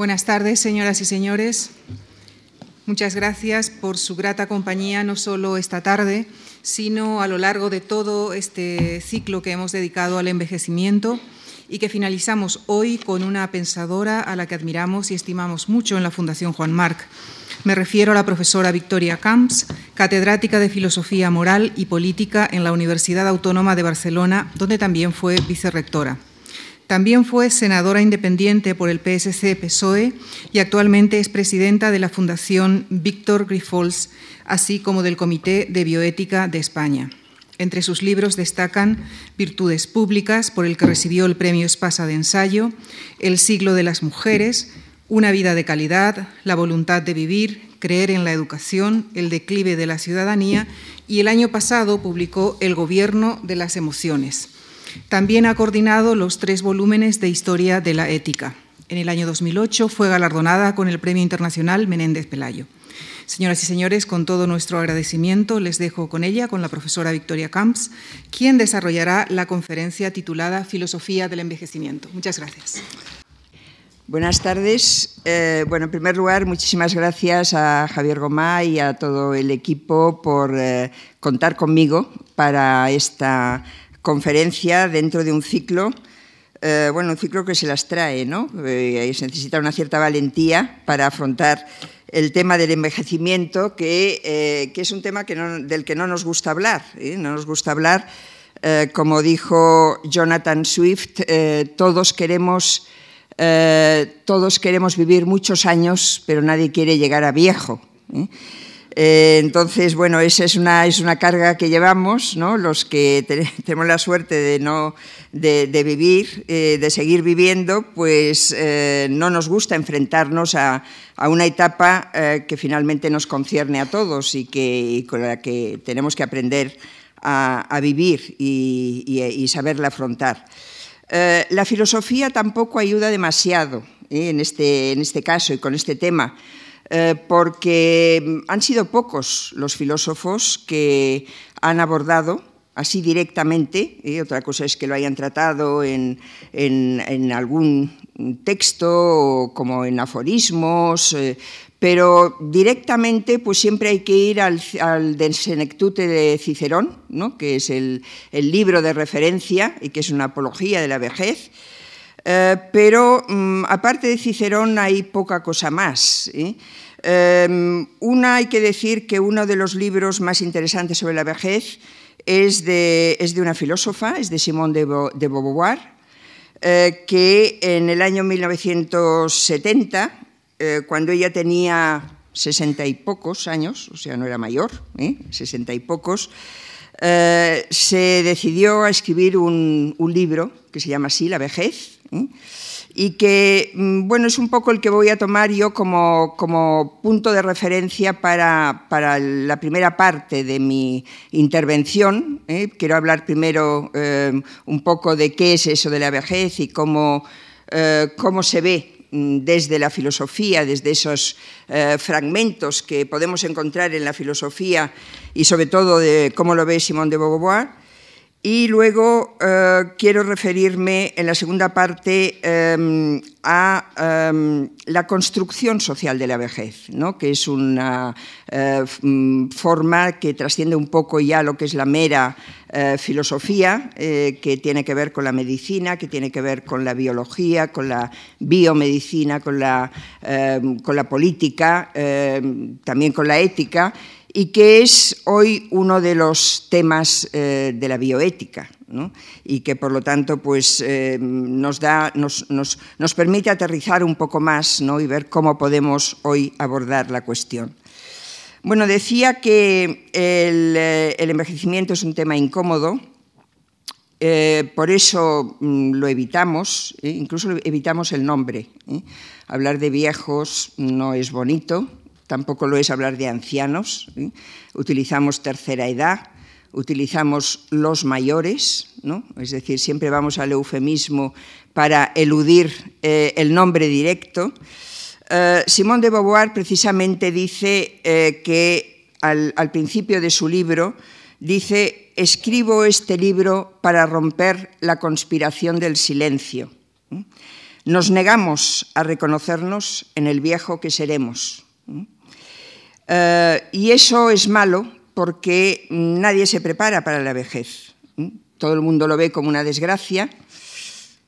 Buenas tardes, señoras y señores. Muchas gracias por su grata compañía, no solo esta tarde, sino a lo largo de todo este ciclo que hemos dedicado al envejecimiento y que finalizamos hoy con una pensadora a la que admiramos y estimamos mucho en la Fundación Juan Marc. Me refiero a la profesora Victoria Camps, catedrática de Filosofía Moral y Política en la Universidad Autónoma de Barcelona, donde también fue vicerrectora. También fue senadora independiente por el PSC-PSOE y actualmente es presidenta de la Fundación Víctor Grifols, así como del Comité de Bioética de España. Entre sus libros destacan Virtudes Públicas, por el que recibió el Premio Espasa de Ensayo, El siglo de las mujeres, Una vida de calidad, La voluntad de vivir, Creer en la educación, El declive de la ciudadanía y el año pasado publicó El gobierno de las emociones. También ha coordinado los tres volúmenes de Historia de la Ética. En el año 2008 fue galardonada con el Premio Internacional Menéndez Pelayo. Señoras y señores, con todo nuestro agradecimiento, les dejo con ella, con la profesora Victoria Camps, quien desarrollará la conferencia titulada Filosofía del Envejecimiento. Muchas gracias. Buenas tardes. Eh, bueno, en primer lugar, muchísimas gracias a Javier Gomá y a todo el equipo por eh, contar conmigo para esta conferencia dentro de un ciclo eh, bueno, un ciclo que se las trae, ¿no? Eh, se necesita una cierta valentía para afrontar el tema del envejecimiento, que, eh, es un tema del que no nos gusta hablar. No nos gusta hablar, como dijo Jonathan Swift, todos queremos... todos queremos vivir muchos años, pero nadie quiere llegar a viejo. Entonces, bueno, esa es una, es una carga que llevamos, ¿no? los que tenemos la suerte de, no, de, vivir, eh, de seguir viviendo, pues eh, no nos gusta enfrentarnos a, una etapa que finalmente nos concierne a todos y, que, con la que tenemos que aprender a, vivir y, y, saberla afrontar. la filosofía tampoco ayuda demasiado en, este, en este caso y con este tema. Eh, porque han sido pocos los filósofos que han abordado así directamente, y otra cosa es que lo hayan tratado en, algún texto como en aforismos, eh, pero directamente pues siempre hay que ir al, al De Senectute de Cicerón, ¿no? que es el, libro de referencia y que es una apología de la vejez, eh, pero mm, aparte de Cicerón hay poca cosa más. Em, una hay que decir que uno de los libros más interesantes sobre la vejez es de, es de una filósofa, es de Simone de, Beauvoir, eh, que en el año 1970, eh, cuando ella tenía sesenta y pocos años, o sea, no era mayor, sesenta y pocos, se decidió a escribir un, un libro que se llama así, La vejez, y que, mm, bueno, es un poco el que voy a tomar yo como, punto de referencia para, la primera parte de mi intervención. ¿eh? Quiero hablar primero eh, un poco de qué es eso de la vejez y cómo, eh, cómo se ve mm, desde la filosofía, desde esos fragmentos que podemos encontrar en la filosofía y sobre todo de cómo lo ve Simón de Beauvoir. Y luego eh, quiero referirme en la segunda parte em, a em, la construcción social de la vejez, ¿no? que es una eh, mm, forma que trasciende un poco ya lo que es la mera eh, filosofía, que tiene que ver con la medicina, que tiene que ver con la biología, con la biomedicina, con la, em, con la política, también con la ética y que es hoy uno de los temas eh, de la bioética y que por lo tanto pues, eh, nos, da, nos, permite aterrizar un poco más y ver cómo podemos hoy abordar la cuestión. Bueno, decía que el, eh, envejecimiento es un tema incómodo, por eso mm, lo evitamos, incluso evitamos el nombre. Hablar de viejos no es bonito, tampoco lo es hablar de ancianos. ¿eh? Utilizamos tercera edad, utilizamos los mayores, ¿no? es decir, siempre vamos al eufemismo para eludir eh, el nombre directo. Eh, Simón de Beauvoir precisamente dice que al, al, principio de su libro, dice, escribo este libro para romper la conspiración del silencio. Nos negamos a reconocernos en el viejo que seremos. Eh, y eso es malo porque nadie se prepara para la vejez. Todo el mundo lo ve como una desgracia,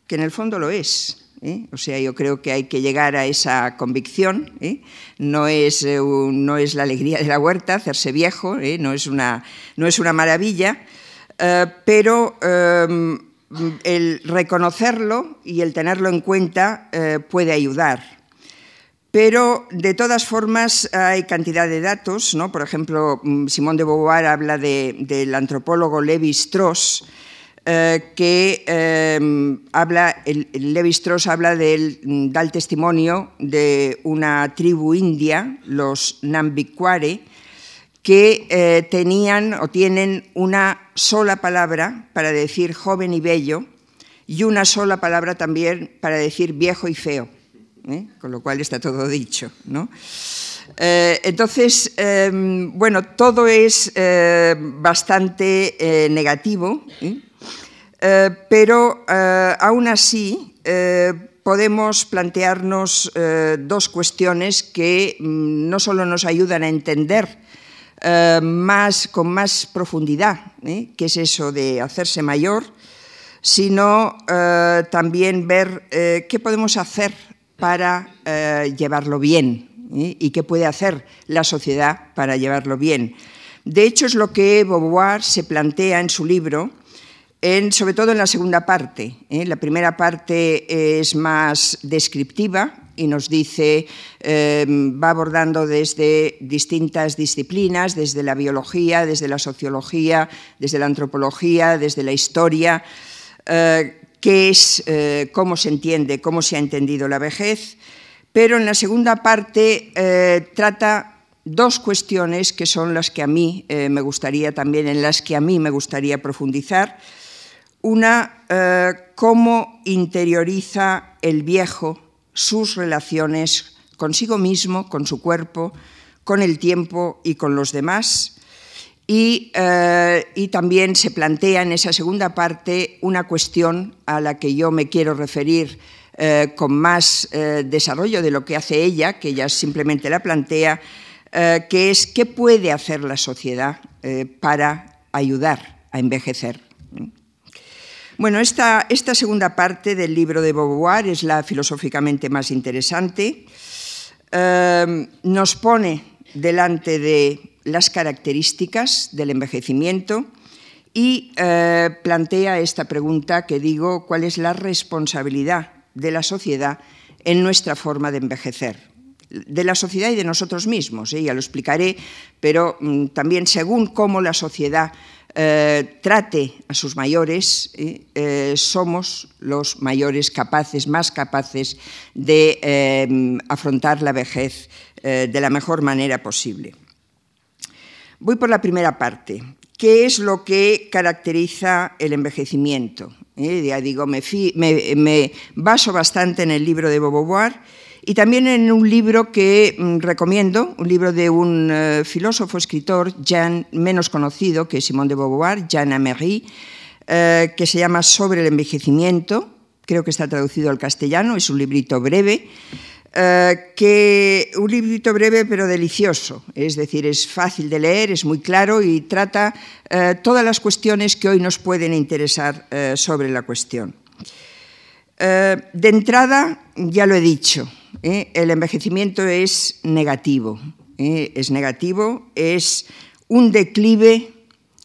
que en el fondo lo es. ¿eh? O sea, yo creo que hay que llegar a esa convicción. ¿eh? No, es, no, es, la alegría de la huerta hacerse viejo, no es, una, no, es una, maravilla, pero el reconocerlo y el tenerlo en cuenta eh, puede ayudar. Pero de todas formas hay cantidad de datos, ¿no? Por ejemplo, mm, Simón de Beauvoir habla del antropólogo Levi Strauss, eh, que em, habla, el, Levi Strauss habla del, mm, da el testimonio de una tribu india, los Nambikware, que eh, tenían o tienen una sola palabra para decir joven y bello y una sola palabra también para decir viejo y feo, ¿eh? con lo cual está todo dicho. Eh, entonces, em, bueno, todo es bastante negativo, pero aún así podemos plantearnos dos cuestiones que mm, no solo nos ayudan a entender eh, más, con más profundidad, ¿eh? que es eso de hacerse mayor, sino eh, también ver qué podemos hacer para llevarlo bien y qué puede hacer la sociedad para llevarlo bien. De hecho, es lo que Beauvoir se plantea en su libro, sobre todo en la segunda parte. La primera parte es más descriptiva, y nos dice, eh, va abordando desde distintas disciplinas, desde la biología, desde la sociología, desde la antropología, desde la historia, eh, qué es, eh, cómo se entiende, cómo se ha entendido la vejez, pero en la segunda parte trata dos cuestiones que son las que a mí me gustaría también, en las que a mí me gustaría profundizar. Una, cómo interioriza el viejo sus relaciones consigo mismo, con su cuerpo, con el tiempo y con los demás. Y, eh, también se plantea en esa segunda parte una cuestión a la que yo me quiero referir eh, con más eh, desarrollo de lo que hace ella, que ella simplemente la plantea, que es qué puede hacer la sociedad para ayudar a envejecer. Bueno, esta, segunda parte del libro de Beauvoir es la filosóficamente más interesante. Nos pone delante de las características del envejecimiento y eh, plantea esta pregunta que digo, ¿cuál es la responsabilidad de la sociedad en nuestra forma de envejecer? de la sociedad y de nosotros mismos, ¿eh? ya lo explicaré, pero mm, también según cómo la sociedad eh, trate a sus mayores, eh, somos los mayores capaces, más capaces de afrontar la vejez de la mejor manera posible. Voy por la primera parte. ¿Qué es lo que caracteriza el envejecimiento? ya digo, me, me, baso bastante en el libro de Beauvoir y también en un libro que mm, recomiendo, un libro de un eh, filósofo, escritor, Jean, menos conocido que Simón de Beauvoir, Jean Améry, eh, que se llama Sobre el envejecimiento, creo que está traducido al castellano, es un librito breve, eh, que, un librito breve pero delicioso, es decir, es fácil de leer, es muy claro y trata todas las cuestiones que hoy nos pueden interesar sobre la cuestión. de entrada, ya lo he dicho, ¿eh? el envejecimiento es negativo. ¿eh? Es negativo, es un declive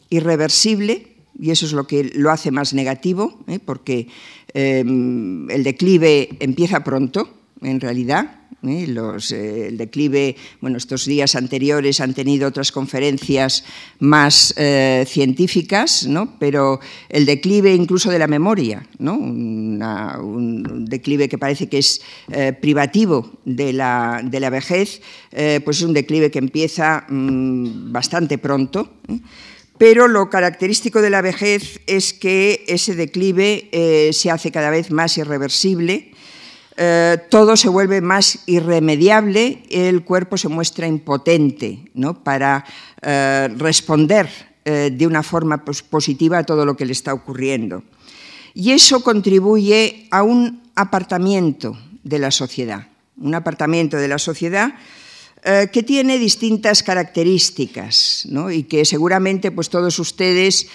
irreversible, y eso es lo que lo hace más negativo, ¿eh? porque el declive empieza pronto, en realidad, ¿eh? Eh, el declive, bueno, estos días anteriores han tenido otras conferencias más eh, científicas, ¿no? pero el declive incluso de la memoria, ¿no? un declive que parece que es privativo de la, de la vejez, pues es un declive que empieza mm, bastante pronto. Pero lo característico de la vejez es que ese declive se hace cada vez más irreversible, eh, todo se vuelve más irremediable, el cuerpo se muestra impotente ¿no? para eh, responder eh, de una forma positiva a todo lo que le está ocurriendo. Y eso contribuye a un apartamiento de la sociedad, un apartamiento de la sociedad que tiene distintas características ¿no? y que seguramente pues, todos ustedes,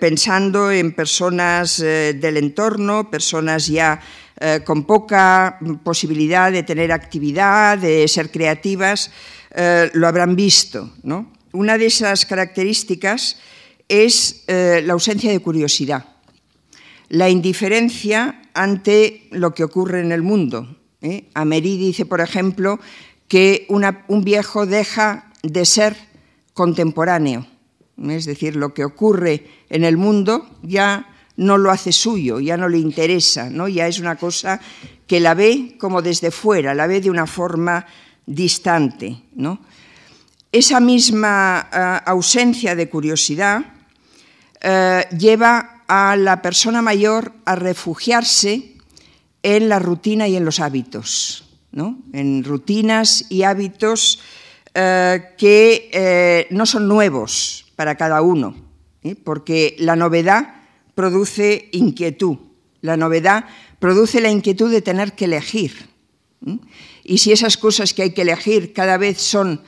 pensando en personas del entorno, personas ya con poca posibilidad de tener actividad, de ser creativas, lo habrán visto. ¿no? Una de esas características es la ausencia de curiosidad, la indiferencia ante lo que ocurre en el mundo. Ameri dice, por ejemplo, que un viejo deja de ser contemporáneo. Es decir, lo que ocurre en el mundo ya no lo hace suyo, ya no le interesa, ¿no? ya es una cosa que la ve como desde fuera, la ve de una forma distante. ¿no? Esa misma uh, ausencia de curiosidad uh, lleva a la persona mayor a refugiarse en la rutina y en los hábitos en rutinas y hábitos eh, que eh, no son nuevos para cada uno, ¿eh? porque la novedad produce inquietud, la novedad produce la inquietud de tener que elegir. Y si esas cosas que hay que elegir cada vez son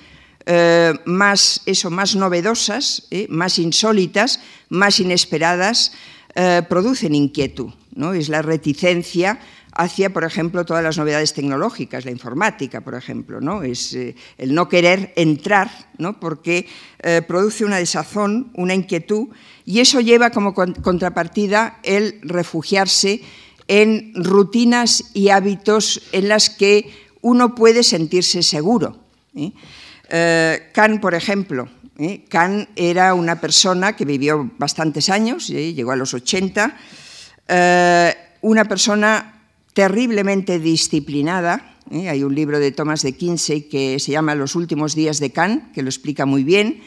más, eso, más novedosas, más insólitas, más inesperadas, producen inquietud. ¿no? Es la reticencia hacia, por ejemplo, todas las novedades tecnológicas, la informática, por ejemplo, ¿no? Es eh, el no querer entrar, ¿no? Porque eh, produce una desazón, una inquietud, y eso lleva como contrapartida el refugiarse en rutinas y hábitos en las que uno puede sentirse seguro. ¿eh? Kant, por ejemplo, Kant era una persona que vivió bastantes años, llegó a los 80, una persona terriblemente disciplinada. ¿eh? Hay un libro de Thomas de Kinsey que se llama Los últimos días de Kant, que lo explica muy bien.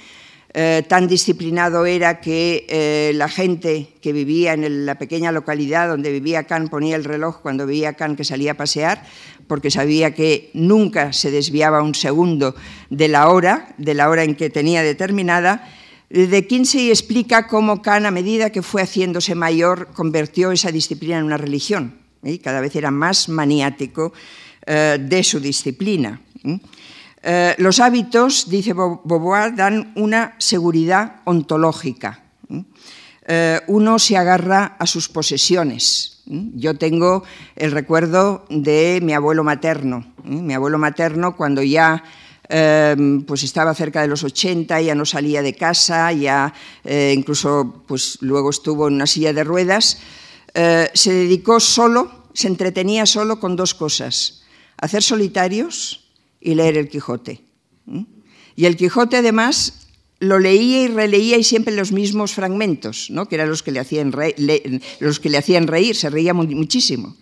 Eh, tan disciplinado era que eh, la gente que vivía en la pequeña localidad donde vivía Kant ponía el reloj cuando veía Kant que salía a pasear, porque sabía que nunca se desviaba un segundo de la hora, de la hora en que tenía determinada. De Kinsey explica cómo Kant, a medida que fue haciéndose mayor, convirtió esa disciplina en una religión ¿eh? cada vez era más maniático eh, de su disciplina. Eh, los hábitos, dice Beauvoir, dan una seguridad ontológica. uno se agarra a sus posesiones. Yo tengo el recuerdo de mi abuelo materno. Mi abuelo materno cuando ya pues estaba cerca de los 80, ya no salía de casa, ya incluso pues luego estuvo en una silla de ruedas, eh, se dedicó solo, se entretenía solo con dos cosas, hacer solitarios y leer el Quijote. Y el Quijote además lo leía y releía y siempre los mismos fragmentos, ¿no? que eran los que le hacían, los que le hacían reír, se reía muchísimo.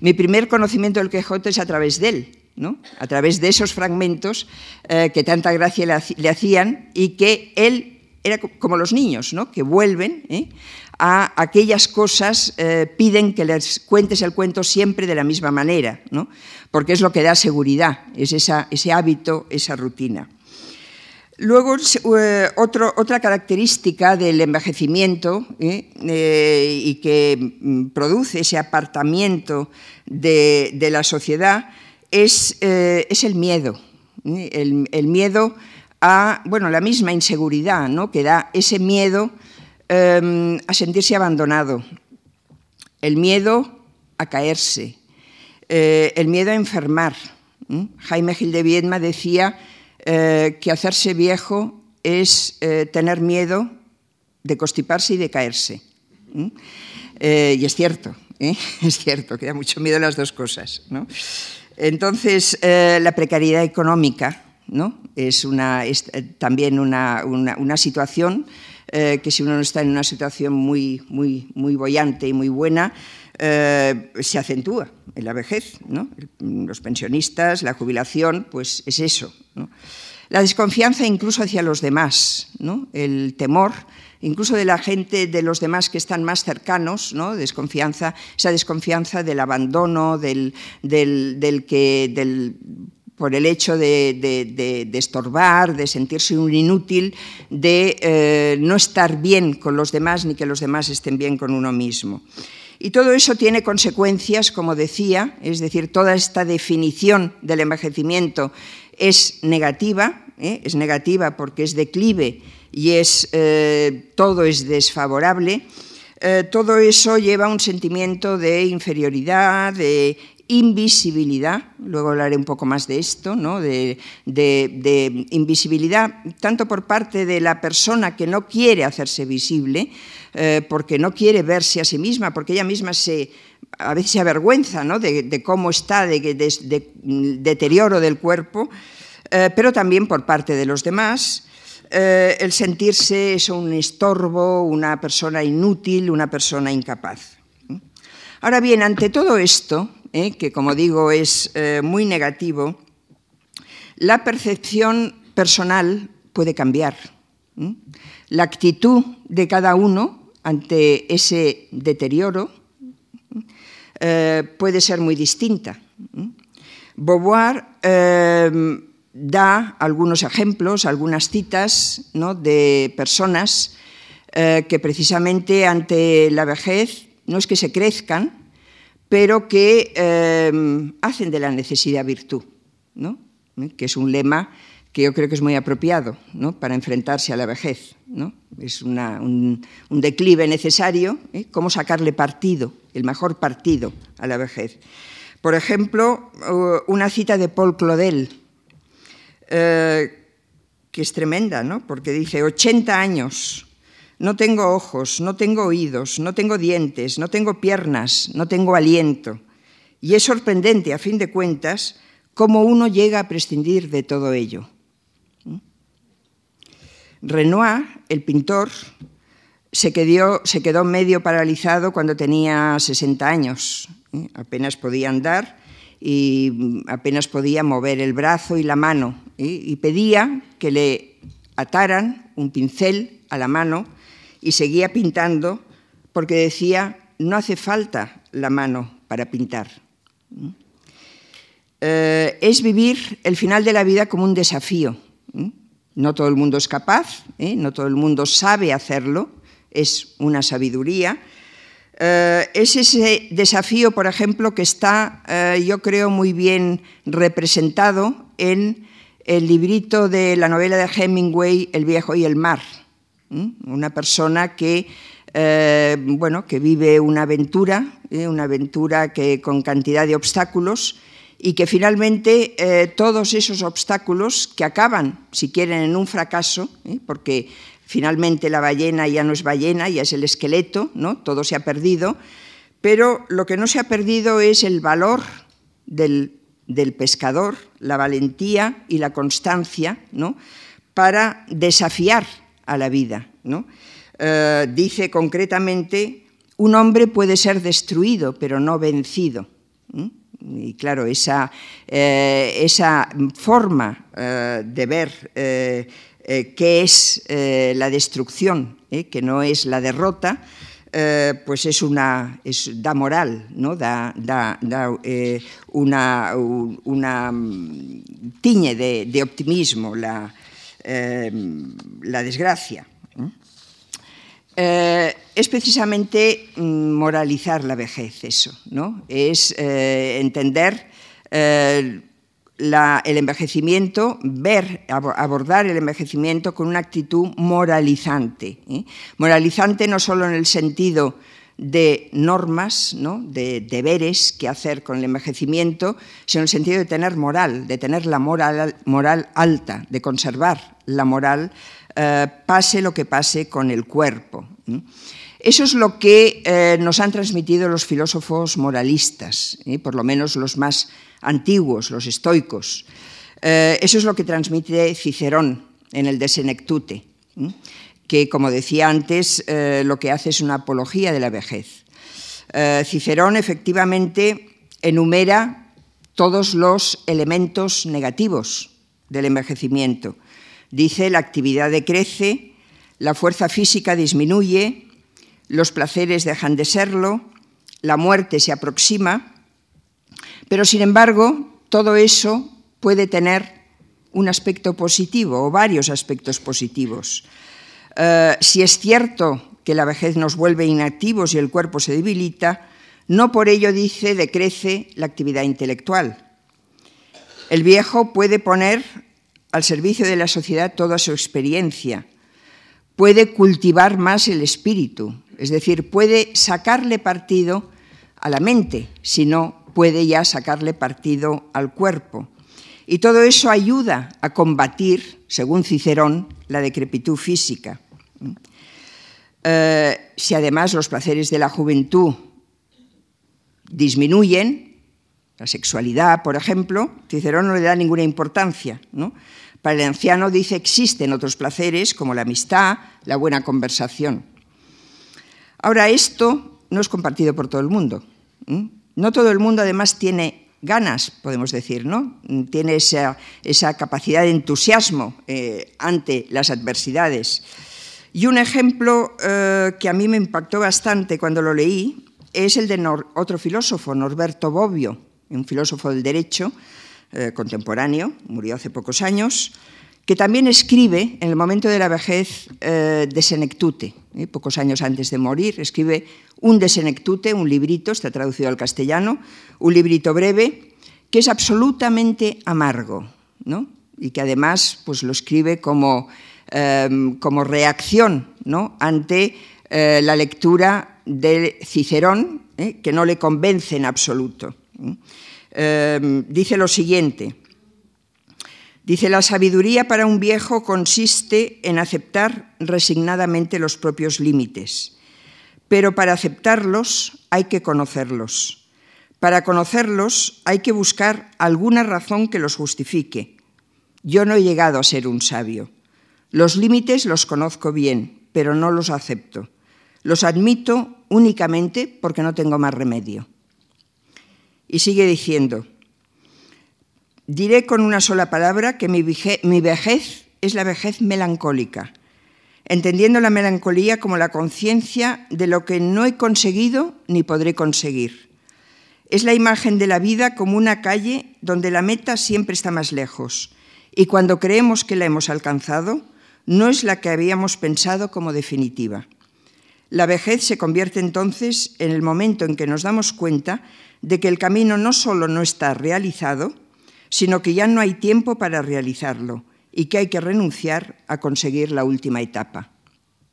Mi primer conocimiento del Quijote es a través de él, ¿no? a través de esos fragmentos eh, que tanta gracia le, hacían y que él era como los niños, ¿no? que vuelven ¿eh? A aquellas cosas, eh, piden que les cuentes el cuento siempre de la misma manera, ¿no? porque es lo que da seguridad, es ese hábito, esa rutina. Luego, eh, otra característica del envejecimiento y que mm, produce ese apartamiento de, la sociedad es, el miedo. El, el miedo a bueno, la misma inseguridad, ¿no? que da ese miedo em, a sentirse abandonado, el miedo a caerse, eh, el miedo a enfermar. Jaime Gil de Viedma decía eh, que hacerse viejo es eh, tener miedo de constiparse y de caerse. y es cierto, es cierto, que da mucho miedo las dos cosas. Entonces, la precariedad económica, es, también una, situación eh, que si uno no está en una situación muy, muy, muy bollante y muy buena, eh, se acentúa en la vejez. Los pensionistas, la jubilación, pues es eso. La desconfianza incluso hacia los demás, el temor incluso de la gente, de los demás que están más cercanos, ¿no? desconfianza, esa desconfianza del abandono, del, del que, del por el hecho de, estorbar, de sentirse un inútil, de eh, no estar bien con los demás ni que los demás estén bien con uno mismo. Y todo eso tiene consecuencias, como decía, es decir, toda esta definición del envejecimiento es negativa, ¿eh? es negativa porque es declive y es, eh, todo es desfavorable. Todo eso lleva un sentimiento de inferioridad, de invisibilidad, luego hablaré un poco más de esto, de, invisibilidad tanto por parte de la persona que no quiere hacerse visible, eh, porque no quiere verse a sí misma, porque ella misma se, a veces se avergüenza ¿no? de, cómo está, de, deterioro del cuerpo, eh, pero también por parte de los demás. Eh, el sentirse un estorbo, una persona inútil, una persona incapaz. Ahora bien, ante todo esto, ¿eh? que como digo es eh, muy negativo, la percepción personal puede cambiar. La actitud de cada uno ante ese deterioro eh, puede ser muy distinta. Beauvoir da algunos ejemplos, algunas citas de personas que precisamente ante la vejez no es que se crezcan, pero que em, hacen de la necesidad virtud, ¿no? ¿Eh? que es un lema que yo creo que es muy apropiado ¿no? para enfrentarse a la vejez. ¿no? Es un, declive necesario, ¿eh? cómo sacarle partido, el mejor partido a la vejez. Por ejemplo, una cita de Paul Claudel, eh, que es tremenda, ¿no? porque dice, 80 años, no tengo ojos, no tengo oídos, no tengo dientes, no tengo piernas, no tengo aliento. Y es sorprendente, a fin de cuentas, cómo uno llega a prescindir de todo ello. ¿Mm? Renoir, el pintor, se quedó, se quedó medio paralizado cuando tenía 60 años. ¿eh? Apenas podía andar y apenas podía mover el brazo y la mano. ¿eh? Y pedía que le ataran un pincel a la mano y seguía pintando porque decía, no hace falta la mano para pintar. Eh, es vivir el final de la vida como un desafío. No todo el mundo es capaz, ¿eh? no todo el mundo sabe hacerlo, es una sabiduría. Eh, es ese desafío, por ejemplo, que está, yo creo, muy bien representado en el librito de la novela de Hemingway, El viejo y el mar una persona que, eh, bueno, que vive una aventura, ¿eh? una aventura que, con cantidad de obstáculos y que finalmente eh, todos esos obstáculos que acaban, si quieren, en un fracaso, porque finalmente la ballena ya no es ballena, ya es el esqueleto, ¿no? todo se ha perdido, pero lo que no se ha perdido es el valor del, del pescador, la valentía y la constancia ¿no? para desafiar a la vida. ¿no? Eh, dice concretamente, un hombre puede ser destruido, pero no vencido. Y claro, esa, eh, esa forma eh, de ver qué es la destrucción, que no es la derrota, pues es una da moral, ¿no? da, da, una, una, mm, tiñe de, de optimismo la, la desgracia. Eh, es precisamente mm, moralizar la vejez eso, ¿no? Es eh, entender eh, el envejecimiento, ver, abordar el envejecimiento con una actitud moralizante. Moralizante no solo en el sentido de normas, ¿no? de deberes que hacer con el envejecimiento, sino en el sentido de tener moral, de tener la moral, moral alta, de conservar la moral, eh, pase lo que pase con el cuerpo. Eso es lo que eh, nos han transmitido los filósofos moralistas, ¿eh? por lo menos los más antiguos, los estoicos. eso es lo que transmite Cicerón en el De Senectute que, como decía antes, eh, lo que hace es una apología de la vejez. Eh, Cicerón efectivamente enumera todos los elementos negativos del envejecimiento. Dice la actividad decrece, la fuerza física disminuye, los placeres dejan de serlo, la muerte se aproxima, pero sin embargo todo eso puede tener un aspecto positivo o varios aspectos positivos. Eh, si es cierto que la vejez nos vuelve inactivos y el cuerpo se debilita, No por ello, dice, decrece la actividad intelectual. El viejo puede poner al servicio de la sociedad toda su experiencia, puede cultivar más el espíritu, es decir, puede sacarle partido a la mente, si no puede ya sacarle partido al cuerpo. Y todo eso ayuda a combatir, según Cicerón, la decrepitud física. Eh, si además los placeres de la juventud disminuyen, la sexualidad, por ejemplo, Cicerón no le da ninguna importancia. Para el anciano dice existen otros placeres como la amistad, la buena conversación. Ahora, esto no es compartido por todo el mundo. No todo el mundo además tiene ganas, podemos decir, ¿no? Tiene esa, capacidad de entusiasmo eh, ante las adversidades. Y un ejemplo eh, que a mí me impactó bastante cuando lo leí es el de otro filósofo, Norberto Bobbio, un filósofo del derecho eh, contemporáneo, murió hace pocos años, que también escribe en el momento de la vejez de Senectute, pocos años antes de morir, escribe un de Senectute, un librito, está traducido al castellano, un librito breve, que es absolutamente amargo, ¿no? y que además pues, lo escribe como Em, como reacción ante eh, la lectura de Cicerón, eh, que no le convence en absoluto. Em, dice lo siguiente. Dice, la sabiduría para un viejo consiste en aceptar resignadamente los propios límites, pero para aceptarlos hay que conocerlos. Para conocerlos hay que buscar alguna razón que los justifique. Yo no he llegado a ser un sabio. Los límites los conozco bien, pero no los acepto. Los admito únicamente porque no tengo más remedio. Y sigue diciendo, diré con una sola palabra que mi vejez es la vejez melancólica, entendiendo la melancolía como la conciencia de lo que no he conseguido ni podré conseguir. Es la imagen de la vida como una calle donde la meta siempre está más lejos y cuando creemos que la hemos alcanzado, no es la que habíamos pensado como definitiva. La vejez se convierte entonces en el momento en que nos damos cuenta de que el camino no solo no está realizado, sino que ya no hay tiempo para realizarlo y que hay que renunciar a conseguir la última etapa.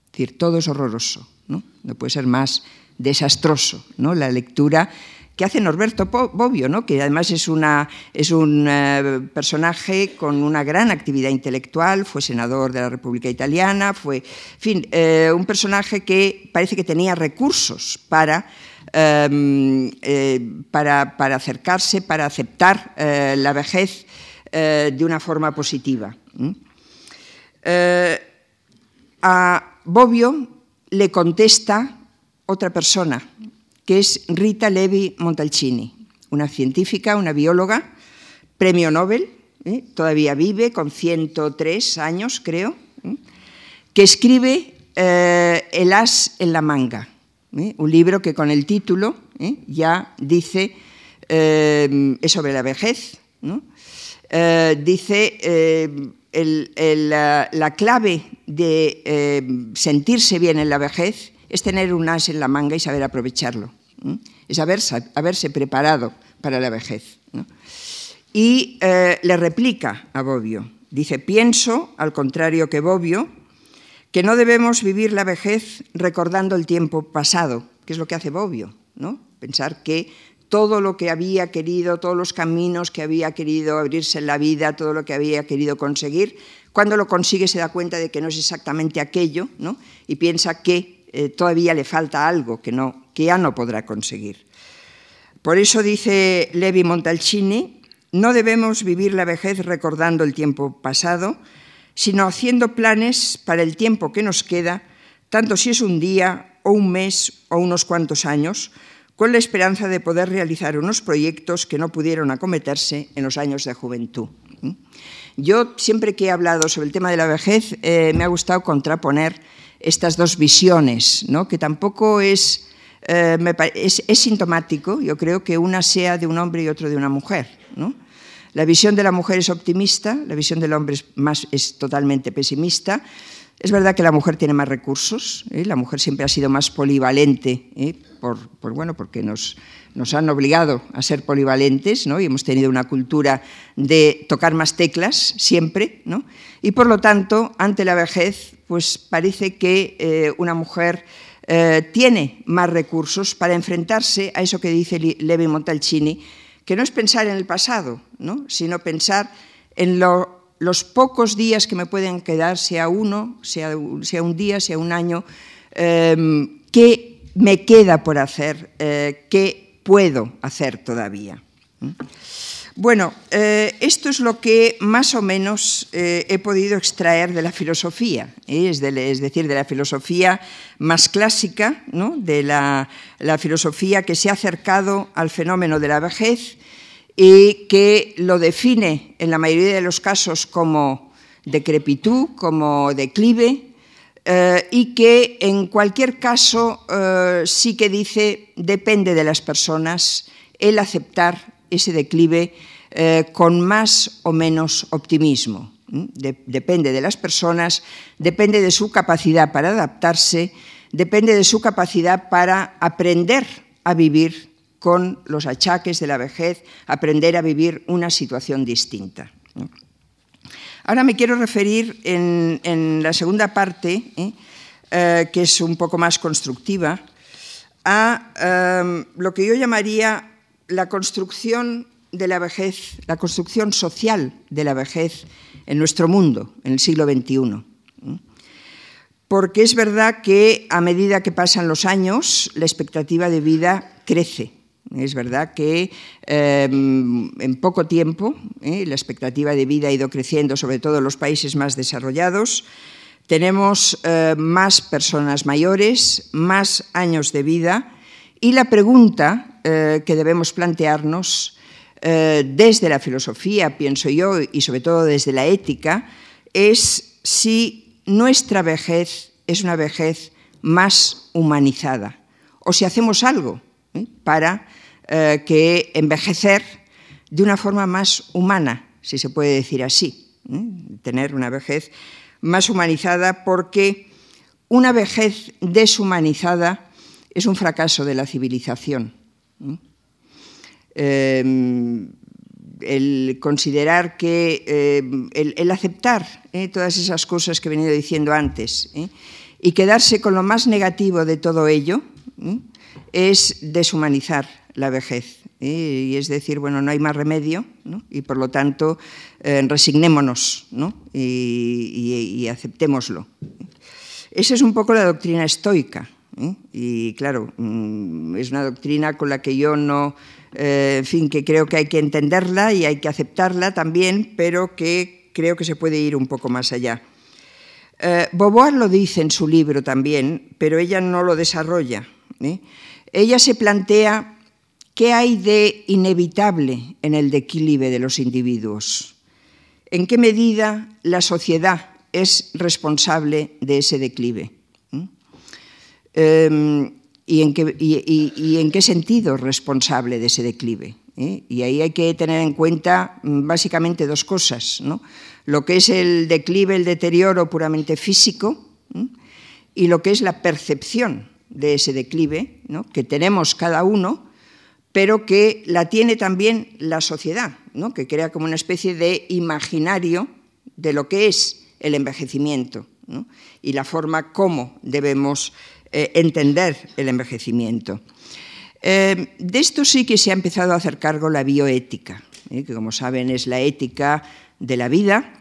Es decir, todo es horroroso, ¿no? No puede ser más desastroso, ¿no? La lectura que hace Norberto Bobbio, ¿no? que además es, una, es un eh, personaje con una gran actividad intelectual, fue senador de la República Italiana, fue, fin, eh, un personaje que parece que tenía recursos para, eh, para, acercarse, para aceptar la vejez de una forma positiva. a Bobbio le contesta otra persona, que es Rita Levi Montalcini, una científica, una bióloga, premio Nobel, ¿eh? todavía vive, con 103 años, creo, ¿eh? que escribe eh, El as en la manga, un libro que con el título ya dice, es sobre la vejez, dice la, clave de sentirse bien en la vejez es tener un as en la manga y saber aprovecharlo es haberse, preparado para la vejez. Y eh, le replica a Bobbio, dice, pienso, al contrario que Bobbio, que no debemos vivir la vejez recordando el tiempo pasado, que es lo que hace Bobbio, ¿no? pensar que todo lo que había querido, todos los caminos que había querido abrirse en la vida, todo lo que había querido conseguir, cuando lo consigue se da cuenta de que no es exactamente aquello ¿no? y piensa que eh, todavía le falta algo que, no, que ya no podrá conseguir. Por eso dice Levi Montalcini, no debemos vivir la vejez recordando el tiempo pasado, sino haciendo planes para el tiempo que nos queda, tanto si es un día o un mes o unos cuantos años, con la esperanza de poder realizar unos proyectos que no pudieron acometerse en los años de juventud. Yo siempre que he hablado sobre el tema de la vejez eh, me ha gustado contraponer estas dos visiones, ¿no? que tampoco es, eh, sintomático, yo creo que una sea de un hombre y otro de una mujer. La visión de la mujer es optimista, la visión del hombre es, totalmente pesimista. Es verdad que la mujer tiene más recursos, ¿eh? la mujer siempre ha sido más polivalente, ¿eh? por, bueno, porque nos, nos, han obligado a ser polivalentes ¿no? y hemos tenido una cultura de tocar más teclas siempre, ¿no? y por lo tanto, ante la vejez, pues parece que eh, una mujer tiene más recursos para enfrentarse a eso que dice Levi Montalcini, que no es pensar en el pasado, ¿no? sino pensar en lo los pocos días que me pueden quedar, sea uno, sea, un día, sea un año, em, ¿qué me queda por hacer? Eh, ¿Qué puedo hacer todavía? Bueno, eh, esto es lo que más o menos eh, he podido extraer de la filosofía, es, decir, de la filosofía más clásica, de la, la filosofía que se ha acercado al fenómeno de la vejez y que lo define en la mayoría de los casos como decrepitud, como declive, eh, y que en cualquier caso eh, sí que dice depende de las personas el aceptar ese declive eh, con más o menos optimismo. depende de las personas, depende de su capacidad para adaptarse, depende de su capacidad para aprender a vivir con los achaques de la vejez, aprender a vivir una situación distinta. Ahora me quiero referir en, la segunda parte, ¿eh? Eh, que es un poco más constructiva, a lo que yo llamaría la construcción de la vejez, la construcción social de la vejez en nuestro mundo, en el siglo XXI. Porque es verdad que a medida que pasan los años, la expectativa de vida crece. Es verdad que em, en poco tiempo eh, la expectativa de vida ha ido creciendo, sobre todo en los países más desarrollados. Tenemos eh, más personas mayores, más años de vida y la pregunta eh, que debemos plantearnos desde la filosofía, pienso yo, y sobre todo desde la ética, es si nuestra vejez es una vejez más humanizada o si hacemos algo para eh, que envejecer de una forma más humana, si se puede decir así, ¿eh? tener una vejez más humanizada, porque una vejez deshumanizada es un fracaso de la civilización. ¿eh? el considerar que el, aceptar todas esas cosas que he venido diciendo antes y quedarse con lo más negativo de todo ello es deshumanizar la vejez. Y es decir, bueno, no hay más remedio y por lo tanto eh, resignémonos y, aceptémoslo. Esa es un poco la doctrina estoica. Y claro, mm, es una doctrina con la que yo no, eh, en fin, que creo que hay que entenderla y hay que aceptarla también, pero que creo que se puede ir un poco más allá. Eh, Beauvoir lo dice en su libro también, pero ella no lo desarrolla. Ella se plantea ¿Qué hay de inevitable en el declive de los individuos? ¿En qué medida la sociedad es responsable de ese declive? Em, ¿y, en qué, sentido es responsable de ese declive? ¿Eh? Y ahí hay que tener en cuenta mm, básicamente dos cosas, lo que es el declive, el deterioro puramente físico y lo que es la percepción de ese declive que tenemos cada uno pero que la tiene también la sociedad, ¿no? que crea como una especie de imaginario de lo que es el envejecimiento y la forma como debemos eh, entender el envejecimiento. Eh, de esto sí que se ha empezado a hacer cargo la bioética, ¿eh? que como saben es la ética de la vida,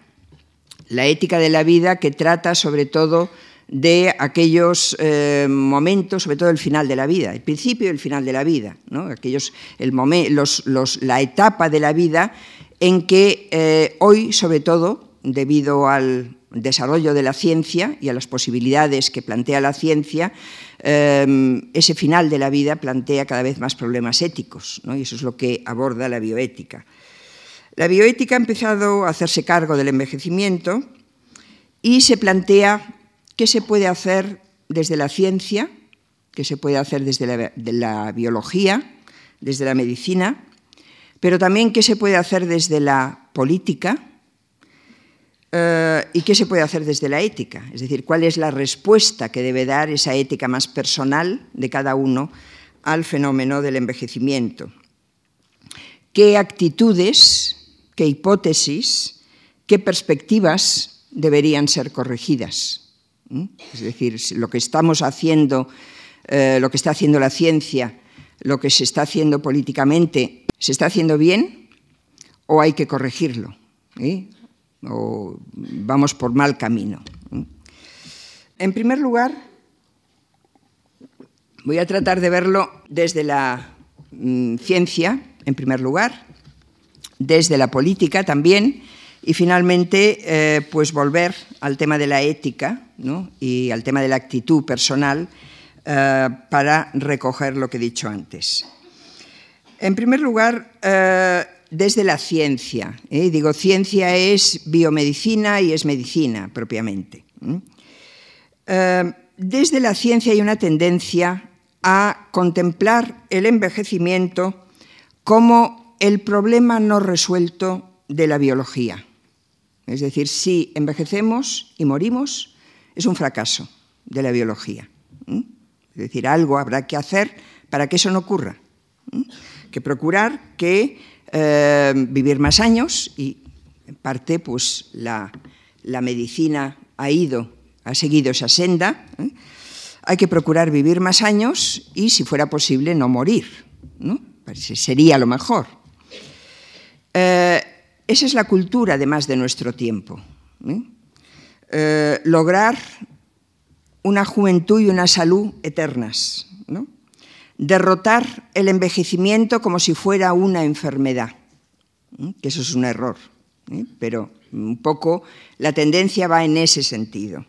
la ética de la vida que trata sobre todo de aquellos momentos, sobre todo el final de la vida, el principio y el final de la vida, aquellos, el la etapa de la vida en que hoy, sobre todo, debido al desarrollo de la ciencia y a las posibilidades que plantea la ciencia, eh, ese final de la vida plantea cada vez más problemas éticos, y eso es lo que aborda la bioética. La bioética ha empezado a hacerse cargo del envejecimiento y se plantea ¿Qué se puede hacer desde la ciencia? ¿Qué se puede hacer desde la, biología, desde la medicina? Pero también qué se puede hacer desde la política, Eh, ¿Y qué se puede hacer desde la ética? Es decir, ¿cuál es la respuesta que debe dar esa ética más personal de cada uno al fenómeno del envejecimiento? ¿Qué actitudes, qué hipótesis, qué perspectivas deberían ser corregidas? ¿Mm? Es decir, lo que estamos haciendo, eh, lo que está haciendo la ciencia, lo que se está haciendo políticamente, ¿se está haciendo bien o hay que corregirlo? O vamos por mal camino. En primer lugar, voy a tratar de verlo desde la mm, ciencia, en primer lugar, desde la política también, y finalmente, eh, pues volver al tema de la ética y al tema de la actitud personal eh, para recoger lo que he dicho antes. En primer lugar, eh, desde la ciencia. ¿eh? Digo, ciencia es biomedicina y es medicina propiamente. Eh, desde la ciencia hay una tendencia a contemplar el envejecimiento como el problema no resuelto de la biología. Es decir, si envejecemos y morimos, es un fracaso de la biología. Es decir, algo habrá que hacer para que eso no ocurra. Que procurar que eh, vivir más años y en parte pues la, medicina ha ido, ha seguido esa senda. ¿eh? Hay que procurar vivir más años y, si fuera posible, no morir. ¿no? Sería lo mejor. Eh, esa es la cultura, además, de nuestro tiempo. lograr una juventud y una salud eternas. ¿No? derrotar el envejecimiento como si fuera una enfermedad, que eso es un error, pero un poco la tendencia va en ese sentido.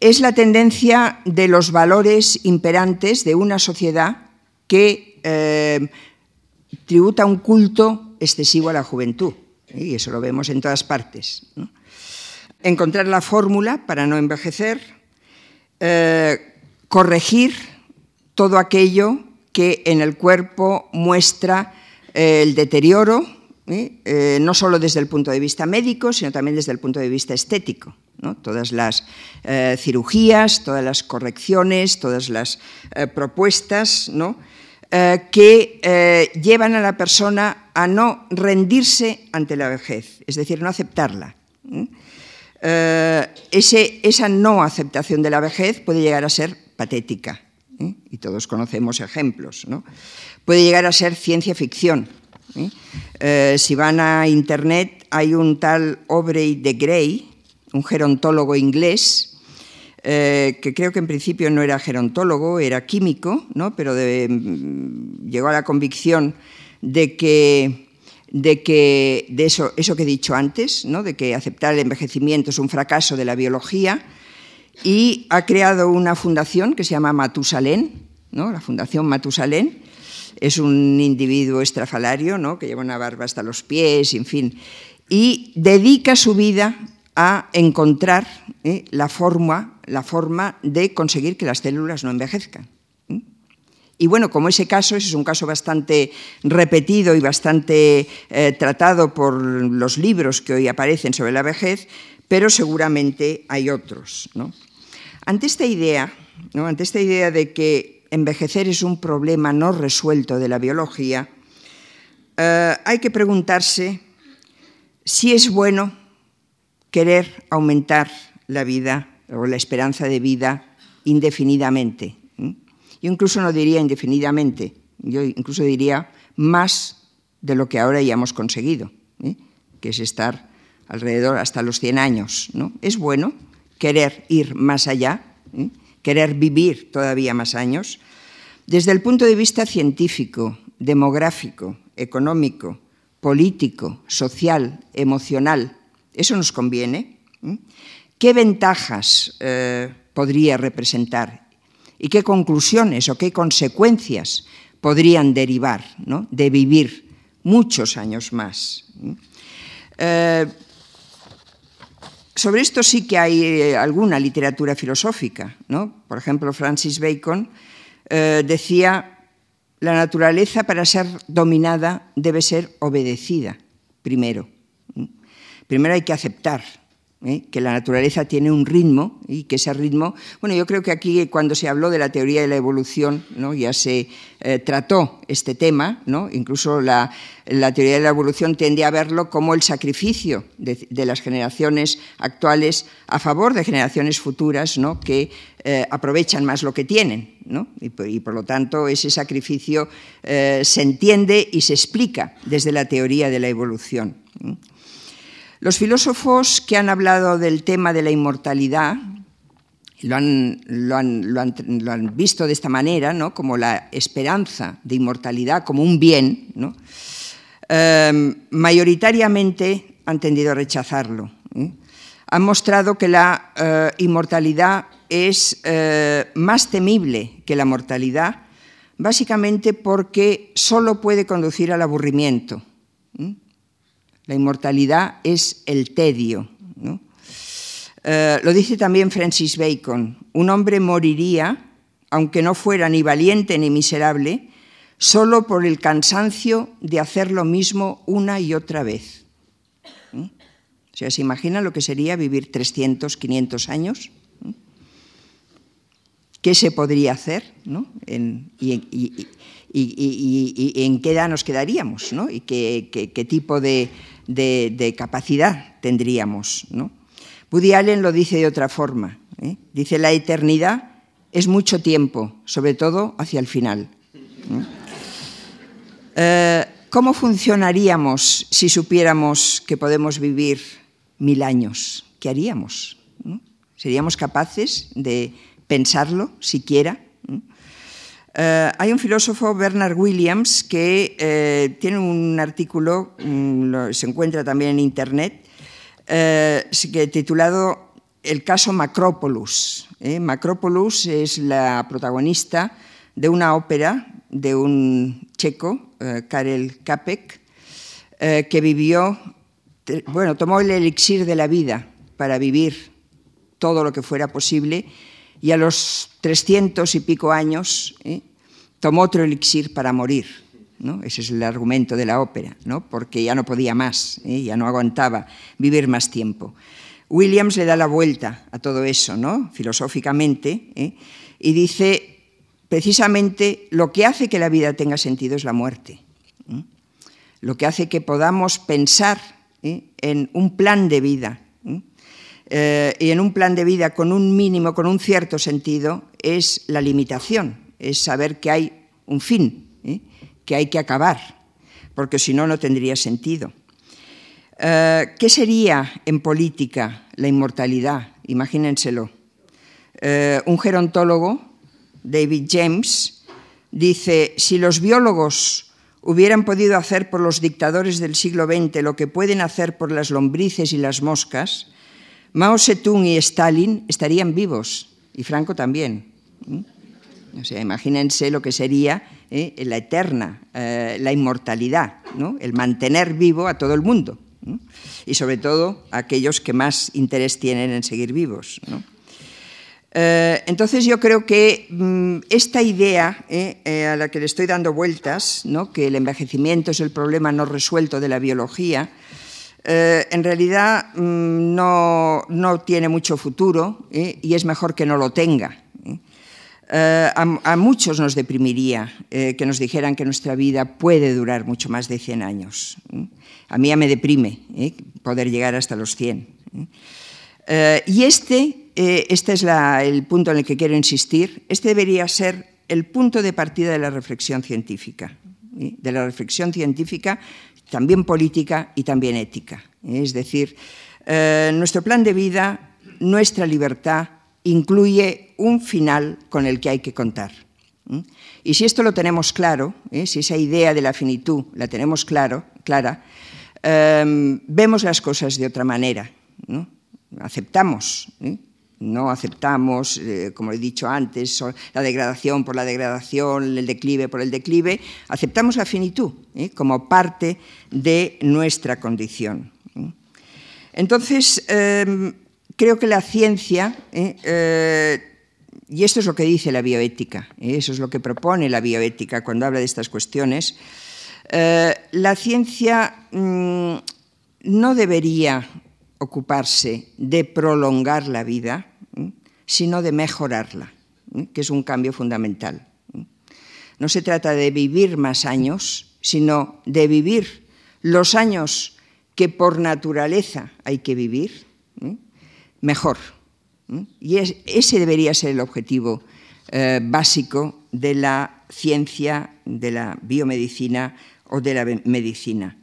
Es la tendencia de los valores imperantes de una sociedad que eh, tributa un culto excesivo a la juventud, y eso lo vemos en todas partes. Encontrar la fórmula para no envejecer, eh, corregir todo aquello que en el cuerpo muestra eh, el deterioro, ¿eh? Eh, no solo desde el punto de vista médico, sino también desde el punto de vista estético. Todas las cirugías, todas las correcciones, todas las propuestas que llevan a la persona a no rendirse ante la vejez, es decir, no aceptarla. esa no aceptación de la vejez puede llegar a ser patética. ¿Eh? y todos conocemos ejemplos. ¿no? Puede llegar a ser ciencia ficción. ¿eh? Eh, si van a Internet, hay un tal Aubrey de Grey, un gerontólogo inglés, que creo que en principio no era gerontólogo, era químico, ¿no? pero mm, llegó a la convicción de que de que de eso, eso que he dicho antes, ¿no? de que aceptar el envejecimiento es un fracaso de la biología, y ha creado una fundación que se llama Matusalén, ¿no? la Fundación Matusalén. Es un individuo estrafalario ¿no? que lleva una barba hasta los pies, en fin, y dedica su vida a encontrar ¿eh? la, forma, la forma de conseguir que las células no envejezcan. ¿eh? Y bueno, como ese caso, ese es un caso bastante repetido y bastante eh, tratado por los libros que hoy aparecen sobre la vejez, pero seguramente hay otros. Ante esta idea, ante esta idea de que envejecer es un problema no resuelto de la biología, eh, hay que preguntarse si es bueno querer aumentar la vida o la esperanza de vida indefinidamente. Yo incluso no diría indefinidamente, yo incluso diría más de lo que ahora ya hemos conseguido, que es estar alrededor hasta los 100 años. ¿no? Es bueno querer ir más allá, ¿eh? querer vivir todavía más años. Desde el punto de vista científico, demográfico, económico, político, social, emocional, ¿eso nos conviene? ¿eh? ¿Qué ventajas eh, podría representar y qué conclusiones o qué consecuencias podrían derivar de vivir muchos años más? Sobre esto sí que hay eh, alguna literatura filosófica. ¿no? Por ejemplo, Francis Bacon eh, decía, la naturaleza para ser dominada debe ser obedecida primero. Primero hay que aceptar ¿eh? que la naturaleza tiene un ritmo y que ese ritmo, bueno, yo creo que aquí cuando se habló de la teoría de la evolución, ¿no? ya se eh, trató este tema, ¿no? incluso la, teoría de la evolución tiende a verlo como el sacrificio de, las generaciones actuales a favor de generaciones futuras ¿no? que eh, aprovechan más lo que tienen. ¿no? Y, por, lo tanto ese sacrificio se entiende y se explica desde la teoría de la evolución. Los filósofos que han hablado del tema de la inmortalidad lo han, visto de esta manera, ¿no? como la esperanza de inmortalidad, como un bien, em, mayoritariamente han tendido a rechazarlo. ¿eh? Han mostrado que la eh, inmortalidad es eh, más temible que la mortalidad, básicamente porque solo puede conducir al aburrimiento. La inmortalidad es el tedio. Eh, lo dice también Francis Bacon. Un hombre moriría, aunque no fuera ni valiente ni miserable, solo por el cansancio de hacer lo mismo una y otra vez. O sea, ¿se imagina lo que sería vivir 300, 500 años? ¿Qué se podría hacer? y, en qué edad nos quedaríamos? ¿Y qué tipo de, de, capacidad tendríamos. ¿no? Woody Allen lo dice de otra forma. ¿eh? Dice, la eternidad es mucho tiempo, sobre todo hacia el final. Eh, ¿Cómo funcionaríamos si supiéramos que podemos vivir mil años? ¿Qué haríamos? ¿Seríamos capaces de pensarlo siquiera? Eh, hay un filósofo, Bernard Williams, que eh, tiene un artículo, mm, se encuentra también en Internet, eh, titulado El caso Macrópolis. Macrópolis es la protagonista de una ópera de un checo, Karel Capek, que vivió, bueno, tomó el elixir de la vida para vivir todo lo que fuera posible y a los trescientos y pico años ¿eh? tomó otro elixir para morir. ¿no? Ese es el argumento de la ópera, ¿no? porque ya no podía más, ¿eh? ya no aguantaba vivir más tiempo. Williams le da la vuelta a todo eso, ¿no? filosóficamente, ¿eh? y dice, precisamente lo que hace que la vida tenga sentido es la muerte. Lo que hace que podamos pensar en un plan de vida, eh, y en un plan de vida con un mínimo, con un cierto sentido, es la limitación, es saber que hay un fin, ¿eh? que hay que acabar, porque si no, no tendría sentido. Eh, ¿Qué sería en política la inmortalidad? Imagínenselo. un gerontólogo, David James, dice, si los biólogos hubieran podido hacer por los dictadores del siglo XX lo que pueden hacer por las lombrices y las moscas, Mao Zedong y Stalin estarían vivos, y Franco también. O sea, imagínense lo que sería ¿eh? la eterna, eh, la inmortalidad, el mantener vivo a todo el mundo, y sobre todo a aquellos que más interés tienen en seguir vivos. Eh, entonces yo creo que mm, esta idea a la que le estoy dando vueltas, que el envejecimiento es el problema no resuelto de la biología, eh, en realidad mm, no, tiene mucho futuro ¿eh? y es mejor que no lo tenga. ¿eh? A, muchos nos deprimiría que nos dijeran que nuestra vida puede durar mucho más de 100 años. A mí ya me deprime poder llegar hasta los 100. y este, este es el punto en el que quiero insistir, este debería ser el punto de partida de la reflexión científica, de la reflexión científica también política y también ética. Es decir, eh, nuestro plan de vida, nuestra libertad, incluye un final con el que hay que contar. Y si esto lo tenemos claro, ¿eh? si esa idea de la finitud la tenemos claro, clara, em, vemos las cosas de otra manera. Aceptamos ¿eh? No aceptamos, eh, como he dicho antes, la degradación por la degradación, el declive por el declive, aceptamos la finitud ¿eh? como parte de nuestra condición. Entonces, em, creo que la ciencia, ¿eh? y esto es lo que dice la bioética, eso es lo que propone la bioética cuando habla de estas cuestiones, la ciencia mm, no debería ocuparse de prolongar la vida, sino de mejorarla, que es un cambio fundamental. No se trata de vivir más años, sino de vivir los años que por naturaleza hay que vivir mejor. Y ese debería ser el objetivo eh, básico de la ciencia, de la biomedicina o de la medicina.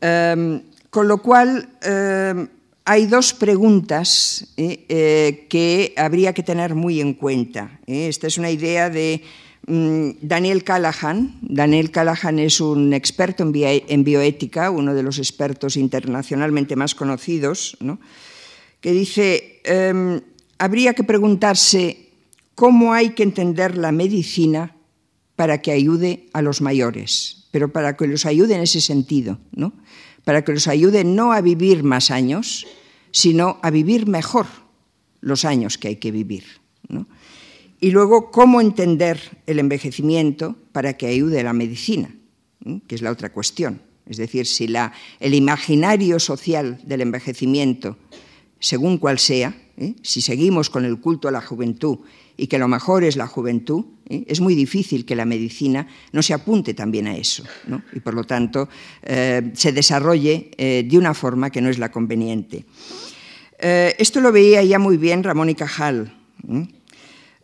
Em, con lo cual, em, hay dos preguntas eh, eh, que habría que tener muy en cuenta. Esta es una idea de mm, Daniel Callahan. Daniel Callahan es un experto en, bioética, uno de los expertos internacionalmente más conocidos, que dice, em, habría que preguntarse cómo hay que entender la medicina para que ayude a los mayores, pero para que los ayude en ese sentido, ¿no? Para que los ayude no a vivir más años, sino a vivir mejor los años que hay que vivir. Y luego, cómo entender el envejecimiento para que ayude la medicina, que es la otra cuestión. Es decir, si la, el imaginario social del envejecimiento, según cual sea, ¿eh? si seguimos con el culto a la juventud y que lo mejor es la juventud, ¿eh? es muy difícil que la medicina no se apunte también a eso y por lo tanto eh, se desarrolle de una forma que no es la conveniente. esto lo veía ya muy bien Ramón y Cajal.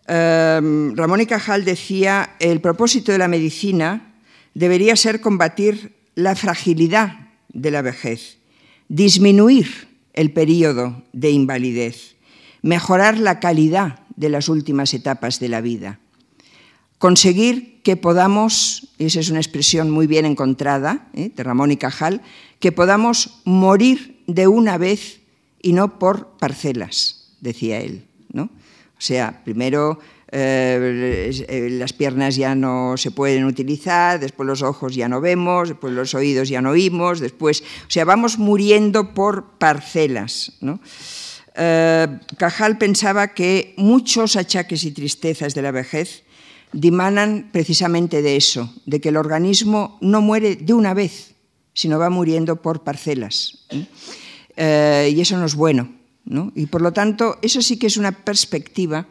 Ramón y Cajal decía, el propósito de la medicina debería ser combatir la fragilidad de la vejez, disminuir el periodo de invalidez, mejorar la calidad de las últimas etapas de la vida. Conseguir que podamos, y esa es una expresión muy bien encontrada ¿eh? de Ramón y Cajal, que podamos morir de una vez y no por parcelas, decía él. ¿no? O sea, primero eh, eh, las piernas ya no se pueden utilizar, después los ojos ya no vemos, después los oídos ya no oímos, después, o sea, vamos muriendo por parcelas. ¿no? Eh, Cajal pensaba que muchos achaques y tristezas de la vejez dimanan precisamente de eso, de que el organismo no muere de una vez, sino va muriendo por parcelas. Eh, y eso no es bueno. Y por lo tanto, eso sí que es una perspectiva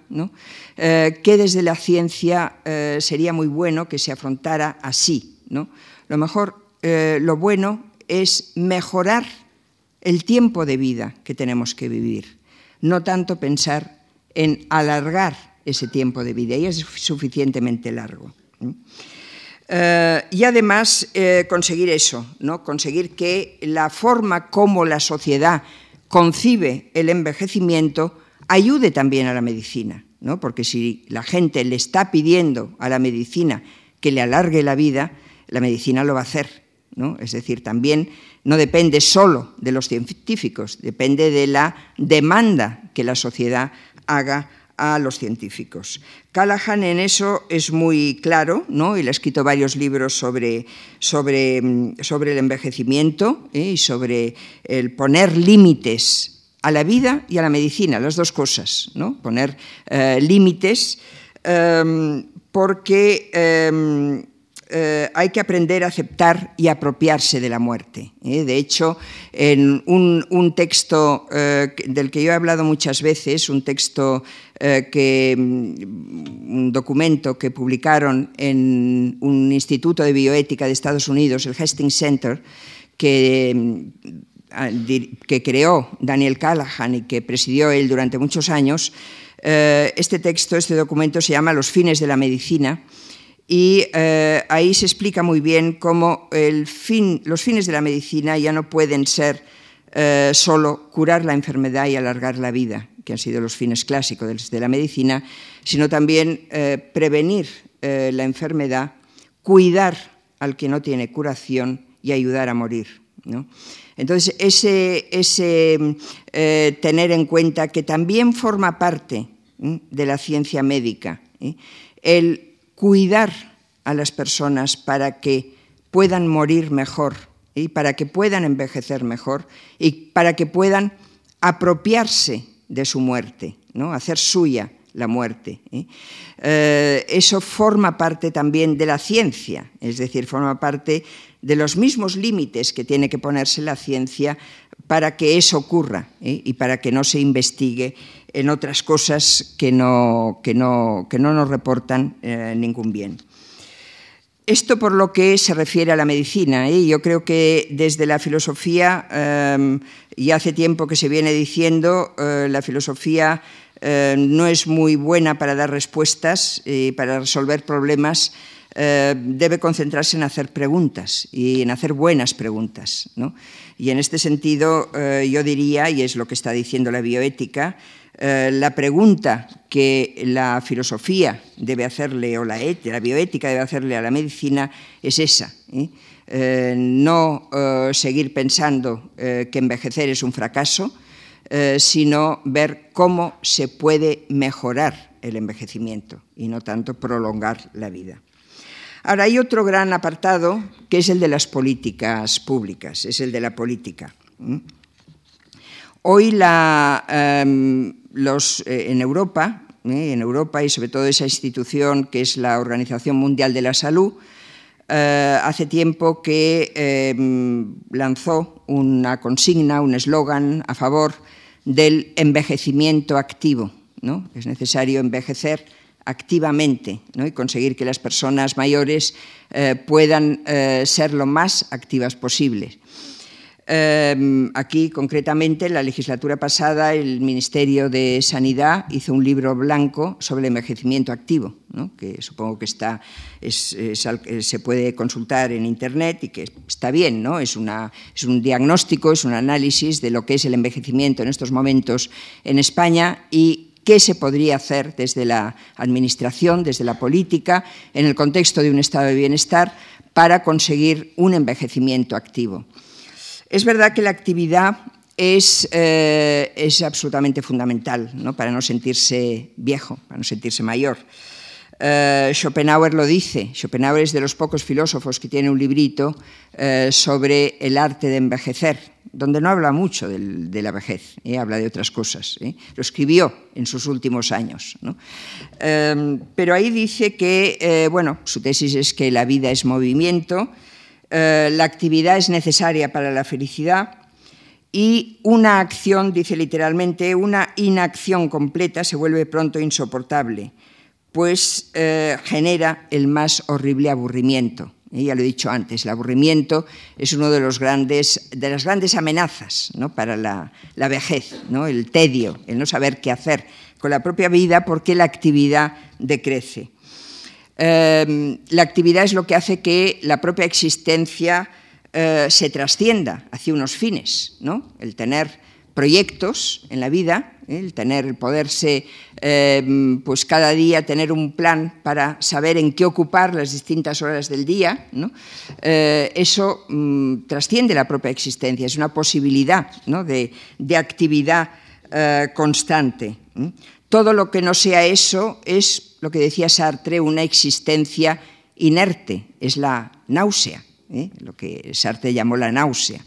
eh, que desde la ciencia sería muy bueno que se afrontara así. Lo mejor, lo bueno es mejorar el tiempo de vida que tenemos que vivir no tanto pensar en alargar ese tiempo de vida, y es suficientemente largo. Eh, y además eh, conseguir eso, ¿no? conseguir que la forma como la sociedad concibe el envejecimiento ayude también a la medicina, ¿no? porque si la gente le está pidiendo a la medicina que le alargue la vida, la medicina lo va a hacer. ¿no? Es decir, también no depende solo de los científicos, depende de la demanda que la sociedad haga a los científicos. Callahan en eso es muy claro, ¿no? le ha escrito varios libros sobre, sobre, sobre el envejecimiento ¿eh? y sobre el poner límites a la vida y a la medicina, las dos cosas, ¿no? poner eh, límites, em, porque em, eh, hay que aprender a aceptar y apropiarse de la muerte. ¿eh? De hecho, en un, texto eh, del que yo he hablado muchas veces, un texto que mm, un documento que publicaron en un instituto de bioética de Estados Unidos, el Hastings Center, que, mm, que creó Daniel Callahan y que presidió él durante muchos años, este texto, este documento se llama Los fines de la medicina y eh, ahí se explica muy bien cómo los fines de la medicina ya no pueden ser eh, solo curar la enfermedad y alargar la vida, que han sido los fines clásicos de la medicina, sino también eh, prevenir la enfermedad, cuidar al que no tiene curación y ayudar a morir. Entonces, ese, ese tener en cuenta que también forma parte de la ciencia médica, el cuidar a las personas para que puedan morir mejor y para que puedan envejecer mejor y para que puedan apropiarse de su muerte, ¿no? hacer suya la muerte. ¿eh? Eh, eso forma parte también de la ciencia, es decir, forma parte de los mismos límites que tiene que ponerse la ciencia para que eso ocurra ¿eh? y para que no se investigue en otras cosas que no, que no, que no nos reportan eh, ningún bien. Esto por lo que se refiere a la medicina. ¿eh? Yo creo que desde la filosofía, eh, y hace tiempo que se viene diciendo, eh, la filosofía eh, no es muy buena para dar respuestas y para resolver problemas. Eh, debe concentrarse en hacer preguntas y en hacer buenas preguntas. ¿no? Y en este sentido, eh, yo diría, y es lo que está diciendo la bioética, eh, la pregunta que la filosofía debe hacerle, o la, la, bioética debe hacerle a la medicina, es esa. ¿eh? Eh, no seguir pensando que envejecer es un fracaso, sino ver cómo se puede mejorar el envejecimiento y no tanto prolongar la vida. Ahora, hay otro gran apartado que es el de las políticas públicas, es el de la política. Hoy eh, los, eh, en Europa, eh, en Europa y sobre todo esa institución que es la Organización Mundial de la Salud, eh, hace tiempo que em, lanzó una consigna, un eslogan a favor del envejecimiento activo. ¿no? Es necesario envejecer activamente ¿no? y conseguir que las personas mayores puedan ser lo más activas posibles. Eh, aquí, concretamente, en la legislatura pasada, el Ministerio de Sanidad hizo un libro blanco sobre el envejecimiento activo, que supongo que está, es, es, se puede consultar en Internet y que está bien, ¿no? es un diagnóstico, es un análisis de lo que es el envejecimiento en estos momentos en España y qué se podría hacer desde la Administración, desde la política, en el contexto de un estado de bienestar para conseguir un envejecimiento activo. Es verdad que la actividad es, eh, es absolutamente fundamental ¿no? para no sentirse viejo, para no sentirse mayor. Uh, Schopenhauer lo dice. Schopenhauer es de los pocos filósofos que tiene un librito uh, sobre el arte de envejecer, donde no habla mucho de la vejez, ¿eh? habla de otras cosas. ¿eh? Lo escribió en sus últimos años. ¿no? Pero ahí dice que, bueno, su tesis es que la vida es movimiento, la actividad es necesaria para la felicidad y una acción, dice literalmente, una inacción completa se vuelve pronto insoportable pues eh, genera el más horrible aburrimiento. Ya lo he dicho antes, el aburrimiento es una de, de las grandes amenazas ¿no? para la, la vejez, ¿no? el tedio, el no saber qué hacer con la propia vida porque la actividad decrece. Eh, la actividad es lo que hace que la propia existencia eh, se trascienda hacia unos fines, ¿no? el tener proyectos en la vida, ¿eh? el tener, el poderse, eh, pues cada día tener un plan para saber en qué ocupar las distintas horas del día, ¿no? eh, eso mm, trasciende la propia existencia, es una posibilidad ¿no? de, actividad constante. Todo lo que no sea eso es, lo que decía Sartre, una existencia inerte, es la náusea, ¿eh? lo que Sartre llamó la náusea.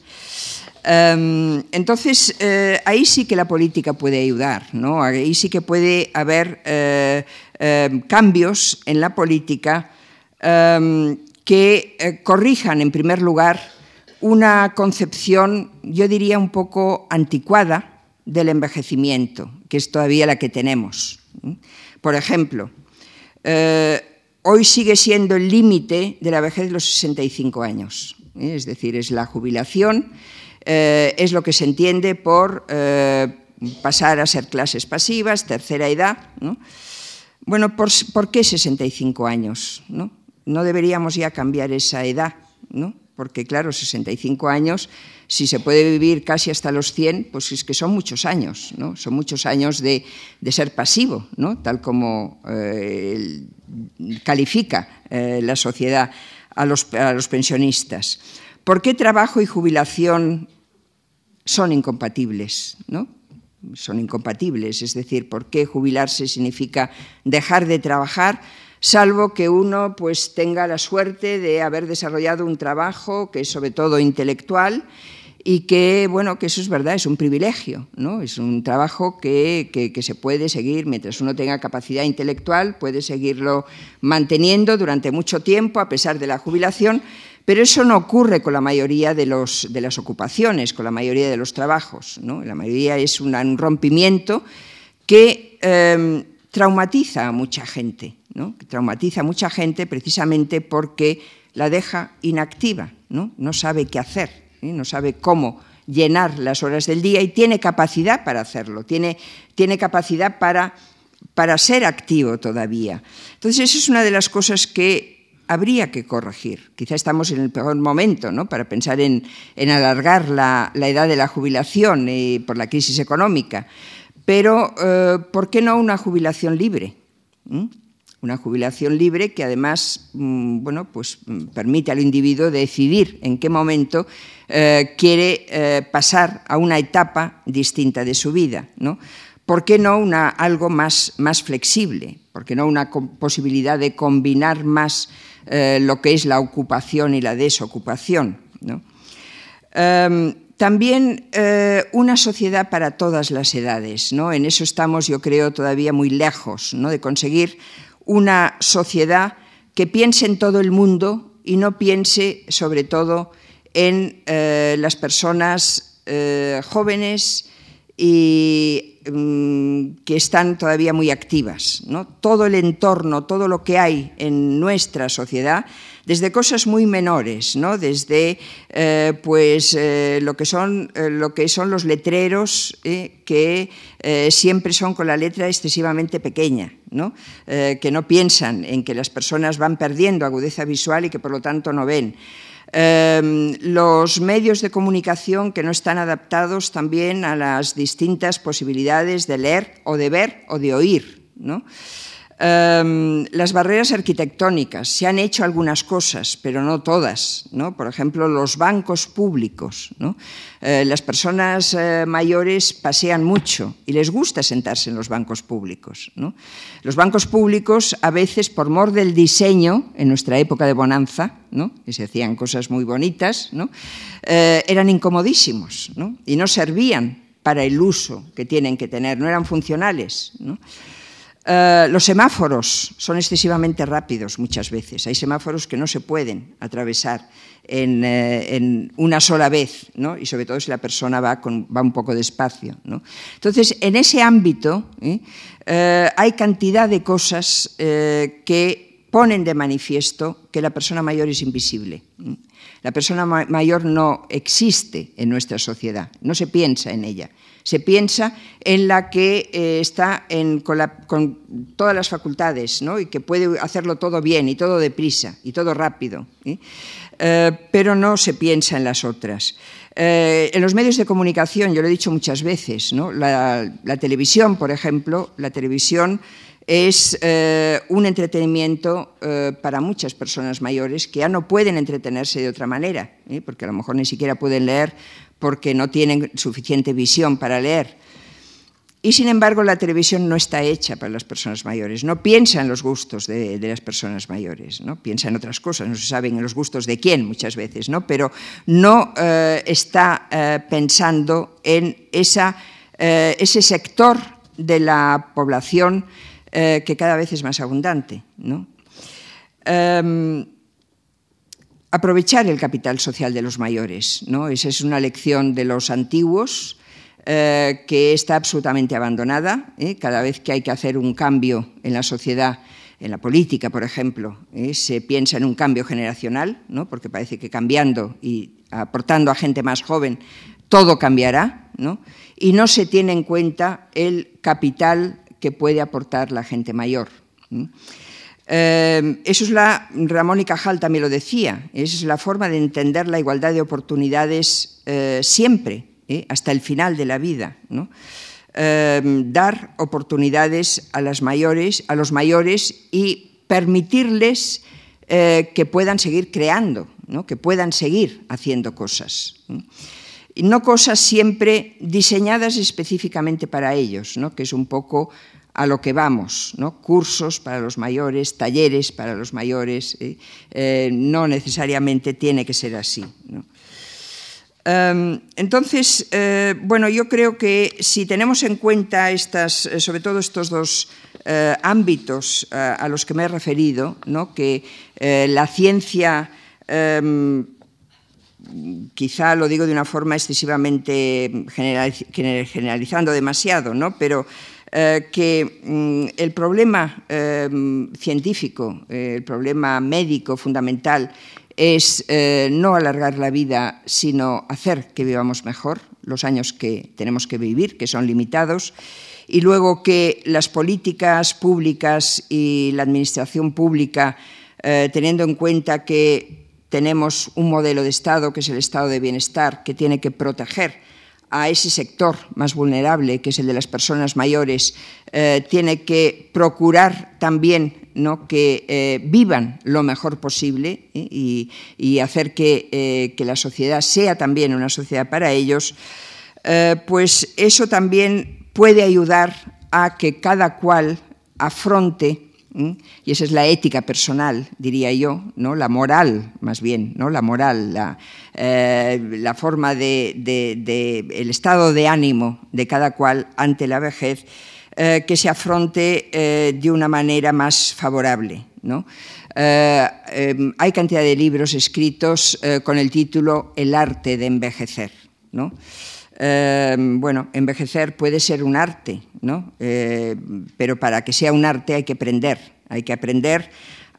Um, entonces, eh, ahí sí que la política puede ayudar, ¿no? ahí sí que puede haber eh, eh, cambios en la política um, que corrijan, en primer lugar, una concepción, yo diría, un poco anticuada del envejecimiento, que es todavía la que tenemos. Por ejemplo, eh, hoy sigue siendo el límite de la vejez los 65 años, ¿eh? es decir, es la jubilación eh, es lo que se entiende por pasar a ser clases pasivas, tercera edad. ¿no? Bueno, ¿por, ¿por, qué 65 años? ¿no? no deberíamos ya cambiar esa edad, ¿no? Porque claro, 65 años, si se puede vivir casi hasta los 100, pues es que son muchos años, ¿no? son muchos años de, de ser pasivo, ¿no? tal como eh, califica eh, la sociedad a los, a los pensionistas. ¿Por qué trabajo y jubilación son incompatibles? ¿no? Son incompatibles, es decir, ¿por qué jubilarse significa dejar de trabajar? Salvo que uno pues tenga la suerte de haber desarrollado un trabajo que es sobre todo intelectual y que, bueno, que eso es verdad, es un privilegio, ¿no? Es un trabajo que, se puede seguir mientras uno tenga capacidad intelectual, puede seguirlo manteniendo durante mucho tiempo a pesar de la jubilación, Pero eso no ocurre con la mayoría de, los, de las ocupaciones, con la mayoría de los trabajos. ¿no? La mayoría es un rompimiento que em, traumatiza a mucha gente, que traumatiza a mucha gente precisamente porque la deja inactiva, no, sabe qué hacer, no sabe cómo llenar las horas del día y tiene capacidad para hacerlo, tiene, tiene capacidad para, para ser activo todavía. Entonces, esa es una de las cosas que habría que corregir. Quizá estamos en el peor momento ¿no? para pensar en, alargar la, edad de la jubilación eh, por la crisis económica, pero eh, ¿por qué no una jubilación libre? ¿Mm? Una jubilación libre que además mm, bueno, pues, mm, permite al individuo decidir en qué momento eh, quiere pasar a una etapa distinta de su vida. ¿no? ¿Por qué no algo más, más flexible? ¿Por qué no una posibilidad de combinar más eh, lo que es la ocupación y la desocupación. Em, también eh, una sociedad para todas las edades. ¿no? En eso estamos, yo creo, todavía muy lejos ¿no? de conseguir una sociedad que piense en todo el mundo y no piense sobre todo en eh, las personas jóvenes y mm, que están todavía muy activas. ¿no? Todo el entorno, todo lo que hay en nuestra sociedad, desde cosas muy menores, ¿no? desde eh, pues, eh, lo, que son, eh, lo que son los letreros que siempre son con la letra excesivamente pequeña, ¿no? que no piensan en que las personas van perdiendo agudeza visual y que por lo tanto no ven. Em, los medios de comunicación que no están adaptados también a las distintas posibilidades de leer o de ver o de oír. ¿no? Em, las barreras arquitectónicas, se han hecho algunas cosas, pero no todas. ¿no? Por ejemplo, los bancos públicos. Eh, las personas eh, mayores pasean mucho y les gusta sentarse en los bancos públicos. Los bancos públicos, a veces, por mor del diseño, en nuestra época de bonanza, que se hacían cosas muy bonitas, eh, eran incomodísimos y no servían para el uso que tienen que tener, no eran funcionales. Eh, los semáforos son excesivamente rápidos muchas veces. Hay semáforos que no se pueden atravesar en, eh, una sola vez, y sobre todo si la persona va, un poco despacio. Entonces, en ese ámbito ¿eh? hay cantidad de cosas que ponen de manifiesto que la persona mayor es invisible. La persona mayor no existe en nuestra sociedad, no se piensa en ella. Se piensa en la que eh, está con, todas las facultades y que puede hacerlo todo bien y todo deprisa y todo rápido, ¿eh? pero no se piensa en las otras. Eh, en los medios de comunicación, yo lo he dicho muchas veces, la, televisión, por ejemplo, la televisión es un entretenimiento para muchas personas mayores que ya no pueden entretenerse de otra manera, porque a lo mejor ni siquiera pueden leer porque no tienen suficiente visión para leer. Y sin embargo, la televisión no está hecha para las personas mayores, no piensa en los gustos de, las personas mayores, ¿no? piensa en otras cosas, no se sabe en los gustos de quién muchas veces, ¿no? pero no eh, está eh, pensando en eh, ese sector de la población que cada vez es más abundante. Em, aprovechar el capital social de los mayores. ¿no? Esa es una lección de los antiguos eh, que está absolutamente abandonada. ¿eh? Cada vez que hay que hacer un cambio en la sociedad, en la política, por ejemplo, ¿eh? se piensa en un cambio generacional, ¿no? porque parece que cambiando y aportando a gente más joven, todo cambiará, y no se tiene en cuenta el capital que puede aportar la gente mayor. Eh, eso es la, Ramón y Cajal también lo decía, es la forma de entender la igualdad de oportunidades eh, siempre, ¿eh? hasta el final de la vida. dar oportunidades a, las mayores, a los mayores y permitirles que puedan seguir creando, que puedan seguir haciendo cosas. No cosas siempre diseñadas específicamente para ellos, que es un poco a lo que vamos, ¿no? cursos para los mayores, talleres para los mayores, ¿eh? Eh, no necesariamente tiene que ser así. Em, entonces, eh, bueno, yo creo que si tenemos en cuenta estas, sobre todo estos dos ámbitos a los que me he referido, ¿no? que la ciencia em, quizá lo digo de una forma excesivamente generalizando demasiado, ¿no? pero eh, que mm, el problema em, científico, el problema médico fundamental es eh, no alargar la vida, sino hacer que vivamos mejor los años que tenemos que vivir, que son limitados, y luego que las políticas públicas y la administración pública, eh, teniendo en cuenta que tenemos un modelo de Estado, que es el Estado de bienestar, que tiene que proteger a ese sector más vulnerable, que es el de las personas mayores, eh, tiene que procurar también ¿no? que eh, vivan lo mejor posible ¿eh? y, hacer que, que, la sociedad sea también una sociedad para ellos, pues eso también puede ayudar a que cada cual afronte y esa es la ética personal, diría yo, ¿no? la moral, más bien, ¿no? la moral, la, eh, forma de, el estado de ánimo de cada cual ante la vejez, eh, que se afronte eh, de una manera más favorable. ¿no? hay cantidad de libros escritos con el título El arte de envejecer. ¿no? Em, bueno, envejecer puede ser un arte, ¿no? Eh, pero para que sea un arte hay que aprender, hay que aprender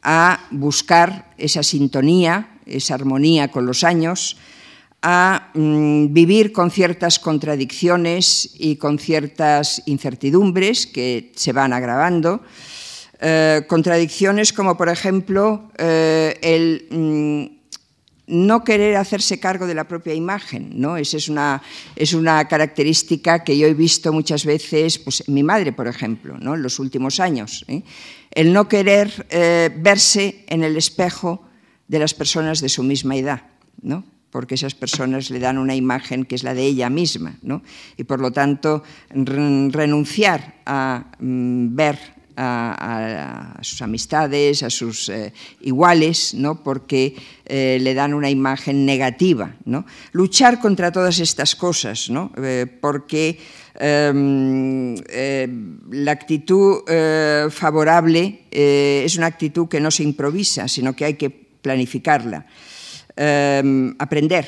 a buscar esa sintonía, esa armonía con los años, a mm, vivir con ciertas contradicciones y con ciertas incertidumbres que se van agravando. Eh, contradicciones como, por ejemplo, eh, el mm, no querer hacerse cargo de la propia imagen, ¿no? Esa es una, es una característica que yo he visto muchas veces, pues mi madre, por ejemplo, ¿no? en los últimos años. ¿eh? El no querer eh, verse en el espejo de las personas de su misma edad, ¿no? porque esas personas le dan una imagen que es la de ella misma, ¿no? y por lo tanto renunciar a mm, ver a, sus amistades, a sus eh, iguales, ¿no? porque eh, le dan una imagen negativa. Luchar contra todas estas cosas, ¿no? Eh, porque em, la actitud favorable es una actitud que no se improvisa, sino que hay que planificarla, em, aprender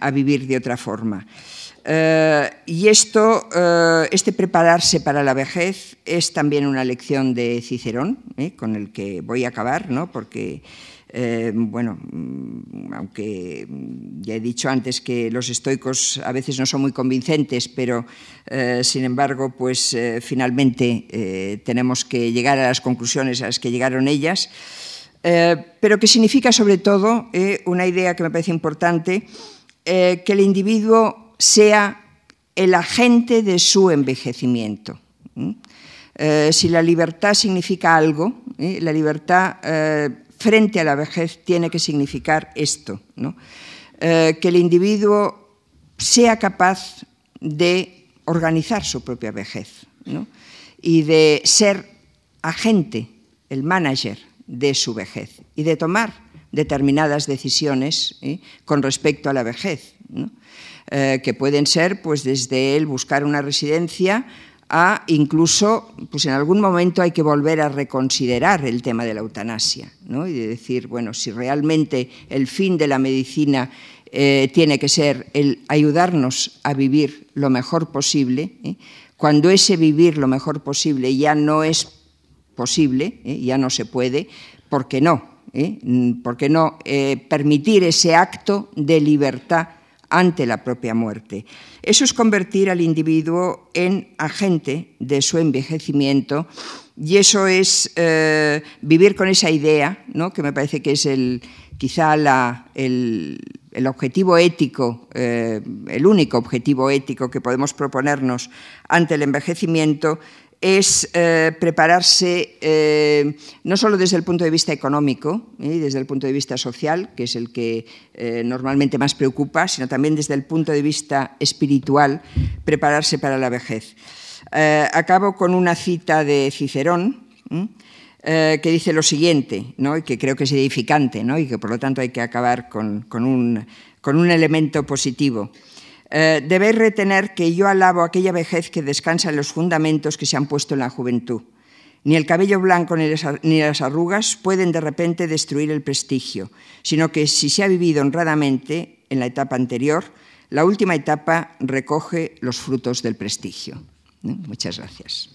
a vivir de otra forma. Eh, y esto, eh, este prepararse para la vejez es también una lección de Cicerón, eh, con el que voy a acabar, ¿no? porque, bueno, mm, aunque ya he dicho antes que los estoicos a veces no son muy convincentes, pero sin embargo, pues finalmente tenemos que llegar a las conclusiones a las que llegaron ellas. pero que significa sobre todo una idea que me parece importante, que el individuo sea el agente de su envejecimiento. Eh, si la libertad significa algo, la libertad eh, frente a la vejez tiene que significar esto, eh, que el individuo sea capaz de organizar su propia vejez y de ser agente, el manager de su vejez y de tomar determinadas decisiones con respecto a la vejez. Eh, que pueden ser pues desde el buscar una residencia a incluso, pues en algún momento hay que volver a reconsiderar el tema de la eutanasia, ¿no? y de decir, bueno, si realmente el fin de la medicina eh, tiene que ser el ayudarnos a vivir lo mejor posible, ¿eh? cuando ese vivir lo mejor posible ya no es posible, ya no se puede, ¿por qué no? ¿Por qué no permitir ese acto de libertad ante la propia muerte. Eso es convertir al individuo en agente de su envejecimiento y eso es eh, vivir con esa idea, ¿no? que me parece que es el, quizá el, objetivo ético, eh, el único objetivo ético que podemos proponernos ante el envejecimiento, es eh, prepararse eh, no solo desde el punto de vista económico y ¿eh? desde el punto de vista social, que es el que normalmente más preocupa, sino también desde el punto de vista espiritual, prepararse para la vejez. acabo con una cita de Cicerón. que dice lo siguiente, ¿no? y que creo que es edificante, ¿no? y que por lo tanto hay que acabar con, un, con un elemento positivo. Eh, debéis retener que yo alabo aquella vejez que descansa en los fundamentos que se han puesto en la juventud. Ni el cabello blanco ni las arrugas pueden de repente destruir el prestigio, sino que si se ha vivido honradamente en la etapa anterior, la última etapa recoge los frutos del prestigio. Muchas gracias.